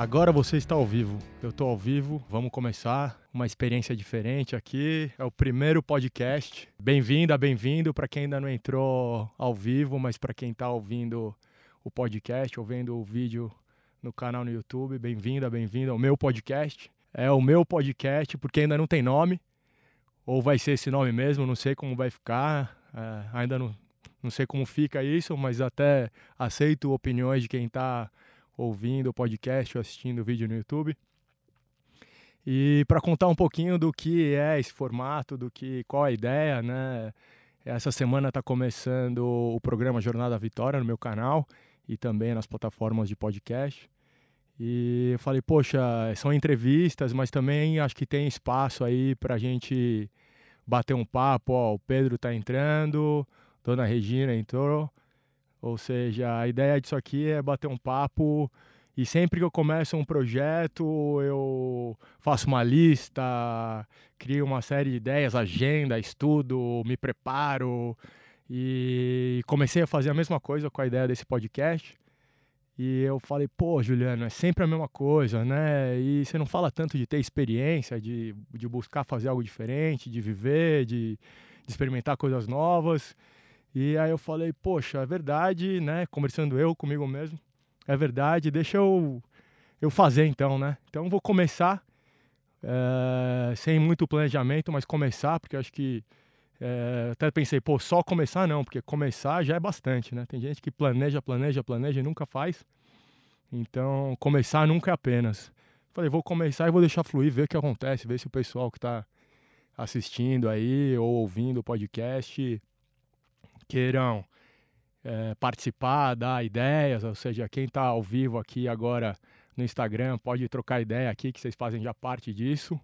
Agora você está ao vivo. Eu estou ao vivo. Vamos começar uma experiência diferente aqui. É o primeiro podcast. Bem-vinda, bem-vindo para quem ainda não entrou ao vivo, mas para quem está ouvindo o podcast, ouvindo o vídeo no canal no YouTube, bem-vinda, bem-vindo ao meu podcast. É o meu podcast porque ainda não tem nome. Ou vai ser esse nome mesmo, não sei como vai ficar. É, ainda não, não sei como fica isso, mas até aceito opiniões de quem está ouvindo o podcast ou assistindo o vídeo no YouTube. E para contar um pouquinho do que é esse formato, do que qual a ideia, né? Essa semana está começando o programa Jornada Vitória no meu canal e também nas plataformas de podcast. E eu falei, poxa, são entrevistas, mas também acho que tem espaço aí para a gente bater um papo. Ó, o Pedro está entrando, Dona Regina entrou. Ou seja, a ideia disso aqui é bater um papo e sempre que eu começo um projeto, eu faço uma lista, crio uma série de ideias, agenda, estudo, me preparo. E comecei a fazer a mesma coisa com a ideia desse podcast. E eu falei, pô, Juliano, é sempre a mesma coisa, né? E você não fala tanto de ter experiência, de, de buscar fazer algo diferente, de viver, de, de experimentar coisas novas. E aí eu falei, poxa, é verdade, né? Conversando eu comigo mesmo, é verdade, deixa eu, eu fazer então, né? Então vou começar, é, sem muito planejamento, mas começar, porque acho que. É, até pensei, pô, só começar não, porque começar já é bastante, né? Tem gente que planeja, planeja, planeja e nunca faz. Então, começar nunca é apenas. Falei, vou começar e vou deixar fluir, ver o que acontece, ver se o pessoal que está assistindo aí ou ouvindo o podcast queiram é, participar, dar ideias, ou seja, quem está ao vivo aqui agora no Instagram pode trocar ideia aqui, que vocês fazem já parte disso,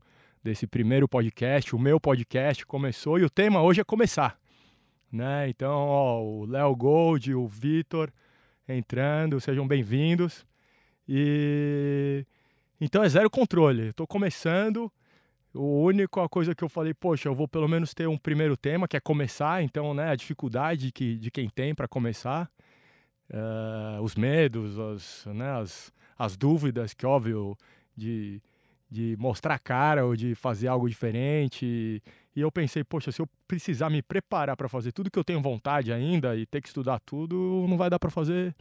desse primeiro podcast. O meu podcast começou e o tema hoje é começar. Né? Então, ó, o Léo Gold, o Vitor entrando, sejam bem-vindos. E então é zero controle. Estou começando o único coisa que eu falei, poxa, eu vou pelo menos ter um primeiro tema, que é começar, então, né, a dificuldade que, de quem tem para começar, uh, os medos, as, né, as, as dúvidas, que óbvio, de, de mostrar a cara ou de fazer algo diferente. E eu pensei, poxa, se eu precisar me preparar para fazer tudo que eu tenho vontade ainda e ter que estudar tudo, não vai dar para fazer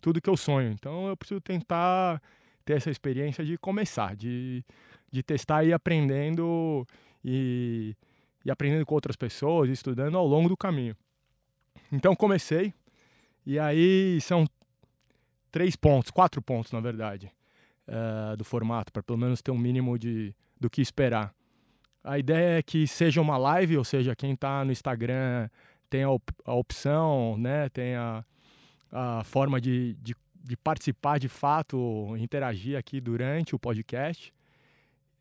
tudo que eu sonho. Então eu preciso tentar ter essa experiência de começar, de de testar e aprendendo e, e aprendendo com outras pessoas, estudando ao longo do caminho. Então comecei e aí são três pontos, quatro pontos na verdade, uh, do formato, para pelo menos ter um mínimo de, do que esperar. A ideia é que seja uma live, ou seja, quem está no Instagram tem a, op a, opção, né, tem a, a forma de, de, de, participar de fato, interagir aqui durante o podcast.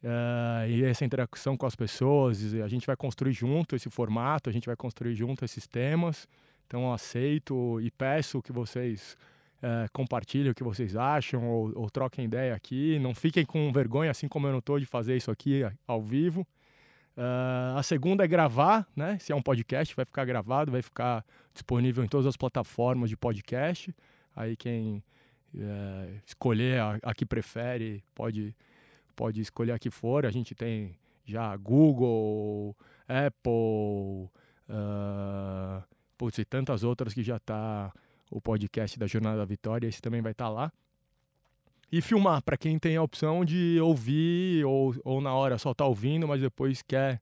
Uh, e essa interação com as pessoas, a gente vai construir junto esse formato, a gente vai construir junto esses temas. Então, aceito e peço que vocês uh, compartilhem o que vocês acham ou, ou, troquem ideia aqui. Não fiquem com vergonha, assim como eu não estou, de fazer isso aqui ao vivo. Uh, a segunda é gravar, né? Se é um podcast, vai ficar gravado, vai ficar disponível em todas as plataformas de podcast. Aí quem escolher a, a que prefere pode pode escolher a que for. A gente tem já Google, Apple, uh, putz, e tantas outras que já está o podcast da Jornada da Vitória. Esse também vai estar tá lá. E filmar, para quem tem a opção de ouvir ou, ou na hora só tá ouvindo, mas depois quer,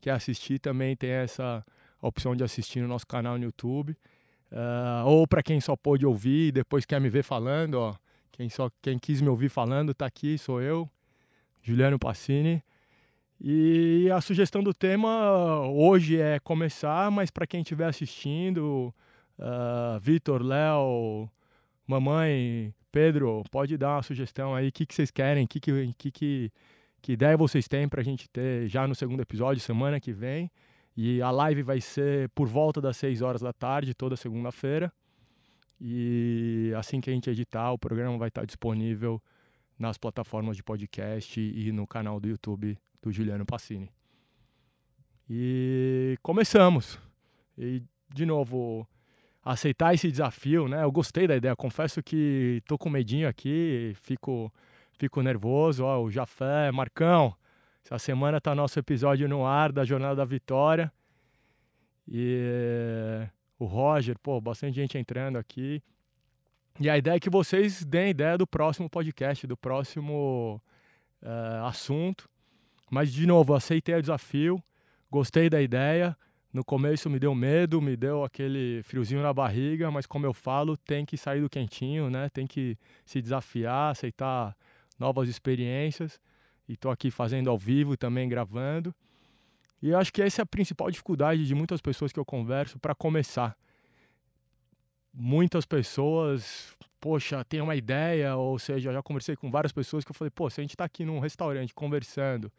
quer assistir, também tem essa opção de assistir no nosso canal no YouTube. Uh, ou para quem só pôde ouvir e depois quer me ver falando, ó, quem, só, quem quis me ouvir falando, tá aqui, sou eu. Juliano Passini. E a sugestão do tema hoje é começar, mas para quem estiver assistindo, uh, Vitor, Léo, mamãe, Pedro, pode dar uma sugestão aí, o que, que vocês querem, que, que, que, que ideia vocês têm para a gente ter já no segundo episódio, semana que vem. E a live vai ser por volta das 6 horas da tarde, toda segunda-feira. E assim que a gente editar, o programa vai estar disponível nas plataformas de podcast e no canal do YouTube do Juliano Passini. E começamos. E, de novo, aceitar esse desafio, né? Eu gostei da ideia, confesso que tô com medinho aqui, fico fico nervoso. Ó, o Jafé, Marcão, essa semana tá nosso episódio no ar da Jornada da Vitória. E o Roger, pô, bastante gente entrando aqui. E a ideia é que vocês deem ideia do próximo podcast, do próximo uh, assunto. Mas, de novo, aceitei o desafio, gostei da ideia. No começo me deu medo, me deu aquele friozinho na barriga, mas como eu falo, tem que sair do quentinho, né? Tem que se desafiar, aceitar novas experiências. E tô aqui fazendo ao vivo também, gravando. E eu acho que essa é a principal dificuldade de muitas pessoas que eu converso para começar. Muitas pessoas, poxa, tem uma ideia, ou seja, já conversei com várias pessoas que eu falei, pô, se a gente está aqui num restaurante conversando,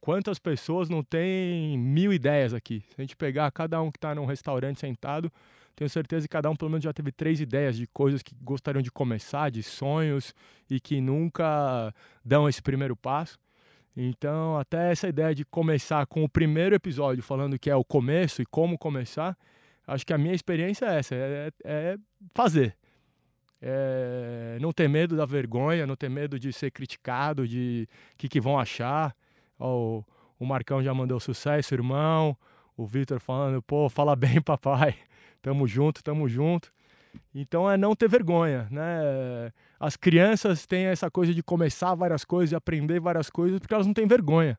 quantas pessoas não tem mil ideias aqui? Se a gente pegar cada um que está num restaurante sentado, tenho certeza que cada um pelo menos já teve três ideias de coisas que gostariam de começar, de sonhos e que nunca dão esse primeiro passo. Então, até essa ideia de começar com o primeiro episódio falando que é o começo e como começar, acho que a minha experiência é essa, é, é fazer. É não ter medo da vergonha, não ter medo de ser criticado, de o que, que vão achar. Ó, o, Marcão já mandou sucesso, irmão. O Vitor falando, pô, fala bem, papai. Tamo junto, tamo junto. Então é não ter vergonha, né? As crianças têm essa coisa de começar várias coisas aprender várias coisas porque elas não têm vergonha.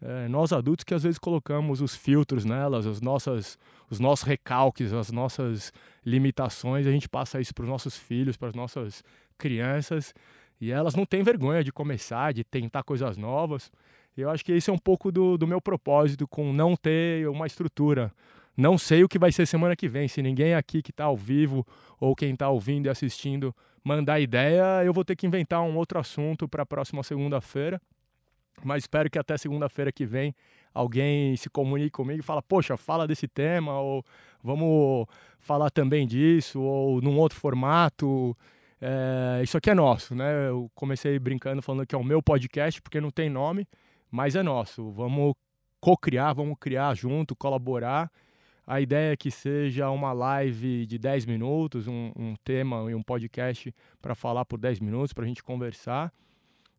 É, nós adultos que às vezes colocamos os filtros nelas, as nossas, os nossos recalques, as nossas limitações, a gente passa isso para os nossos filhos, para as nossas crianças, e elas não têm vergonha de começar, de tentar coisas novas. Eu acho que esse é um pouco do, do meu propósito com não ter uma estrutura. Não sei o que vai ser semana que vem. Se ninguém aqui que está ao vivo ou quem está ouvindo e assistindo mandar ideia, eu vou ter que inventar um outro assunto para a próxima segunda-feira. Mas espero que até segunda-feira que vem alguém se comunique comigo e fala, poxa, fala desse tema, ou vamos falar também disso, ou num outro formato. É, isso aqui é nosso, né? Eu comecei brincando falando que é o meu podcast, porque não tem nome mas é nosso. Vamos co-criar, vamos criar junto, colaborar. A ideia é que seja uma live de 10 minutos, um, um tema e um podcast para falar por 10 minutos, para a gente conversar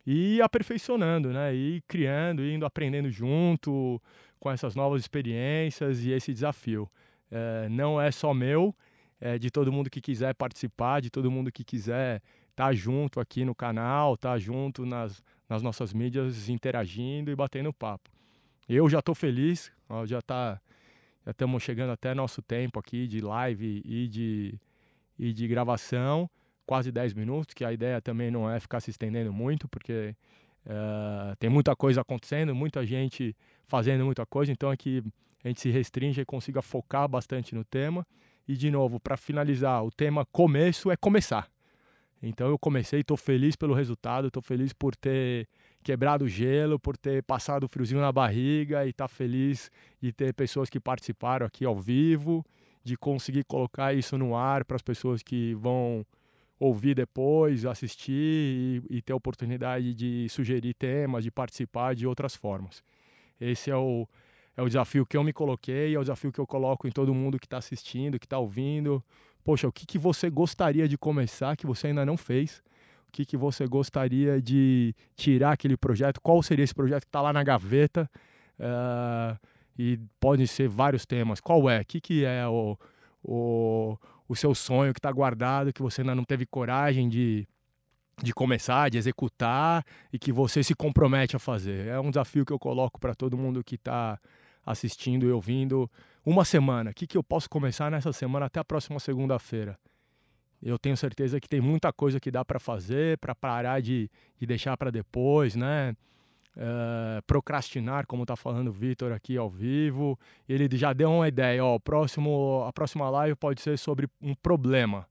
e aperfeiçoando, né? E criando, indo aprendendo junto com essas novas experiências e esse desafio. É, não é só meu, é de todo mundo que quiser participar, de todo mundo que quiser estar tá junto aqui no canal, estar tá junto nas, nas nossas mídias interagindo e batendo papo. Eu já estou feliz, ó, já tá, já estamos chegando até nosso tempo aqui de live e de, e de gravação, quase 10 minutos, que a ideia também não é ficar se estendendo muito, porque uh, tem muita coisa acontecendo, muita gente fazendo muita coisa, então aqui a gente se restringe e consiga focar bastante no tema. E de novo, para finalizar, o tema começo é começar. Então eu comecei, estou feliz pelo resultado, estou feliz por ter quebrado o gelo, por ter passado o friozinho na barriga e estar tá feliz de ter pessoas que participaram aqui ao vivo, de conseguir colocar isso no ar para as pessoas que vão ouvir depois, assistir e, e ter a oportunidade de sugerir temas, de participar de outras formas. Esse é o, é o desafio que eu me coloquei, é o desafio que eu coloco em todo mundo que está assistindo, que está ouvindo poxa, o que, que você gostaria de começar que você ainda não fez? O que, que você gostaria de tirar aquele projeto? Qual seria esse projeto que está lá na gaveta? Uh, e podem ser vários temas. Qual é? O que, que é o, o, o seu sonho que está guardado, que você ainda não teve coragem de, de começar, de executar e que você se compromete a fazer? É um desafio que eu coloco para todo mundo que está assistindo e ouvindo uma semana. O que, que eu posso começar nessa semana até a próxima segunda-feira? Eu tenho certeza que tem muita coisa que dá para fazer, para parar de, de deixar para depois, né? Uh, procrastinar, como está falando o Vitor aqui ao vivo. Ele já deu uma ideia, ó, próximo, a próxima live pode ser sobre um problema,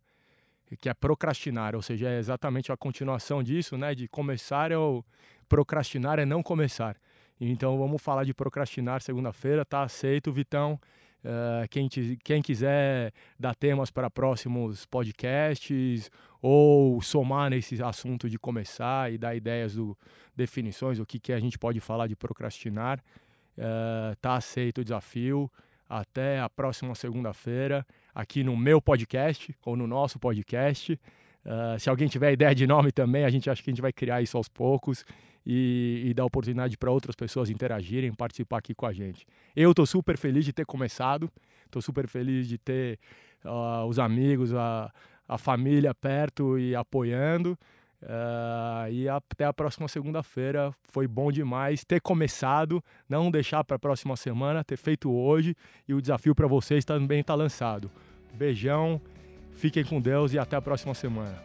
que é procrastinar, ou seja, é exatamente a continuação disso, né? De começar ou procrastinar é não começar. Então vamos falar de procrastinar segunda-feira, tá aceito, Vitão. Uh, quem, te, quem quiser dar temas para próximos podcasts ou somar nesse assunto de começar e dar ideias do definições, o que, que a gente pode falar de procrastinar, uh, tá aceito o desafio. Até a próxima segunda-feira, aqui no meu podcast ou no nosso podcast. Uh, se alguém tiver ideia de nome também, a gente acha que a gente vai criar isso aos poucos e, e dar oportunidade para outras pessoas interagirem, participar aqui com a gente. Eu estou super feliz de ter começado, estou super feliz de ter uh, os amigos, a, a família perto e apoiando. Uh, e até a próxima segunda-feira foi bom demais ter começado, não deixar para a próxima semana, ter feito hoje e o desafio para vocês também está lançado. Beijão, fiquem com Deus e até a próxima semana.